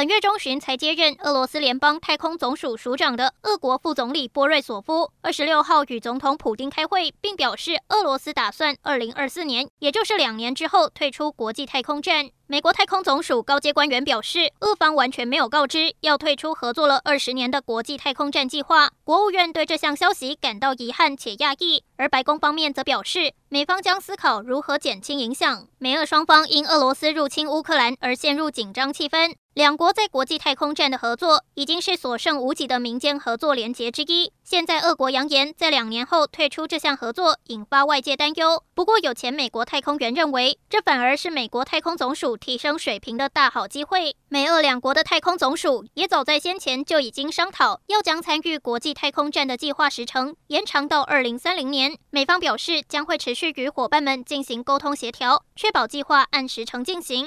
本月中旬才接任俄罗斯联邦太空总署署长的俄国副总理波瑞索夫，二十六号与总统普丁开会，并表示俄罗斯打算二零二四年，也就是两年之后退出国际太空站。美国太空总署高阶官员表示，俄方完全没有告知要退出合作了二十年的国际太空站计划。国务院对这项消息感到遗憾且讶异，而白宫方面则表示，美方将思考如何减轻影响。美俄双方因俄罗斯入侵乌克兰而陷入紧张气氛。两国在国际太空站的合作已经是所剩无几的民间合作连结之一。现在俄国扬言在两年后退出这项合作，引发外界担忧。不过，有前美国太空员认为，这反而是美国太空总署提升水平的大好机会。美俄两国的太空总署也早在先前就已经商讨，要将参与国际太空站的计划时程延长到二零三零年。美方表示将会持续与伙伴们进行沟通协调，确保计划按时程进行。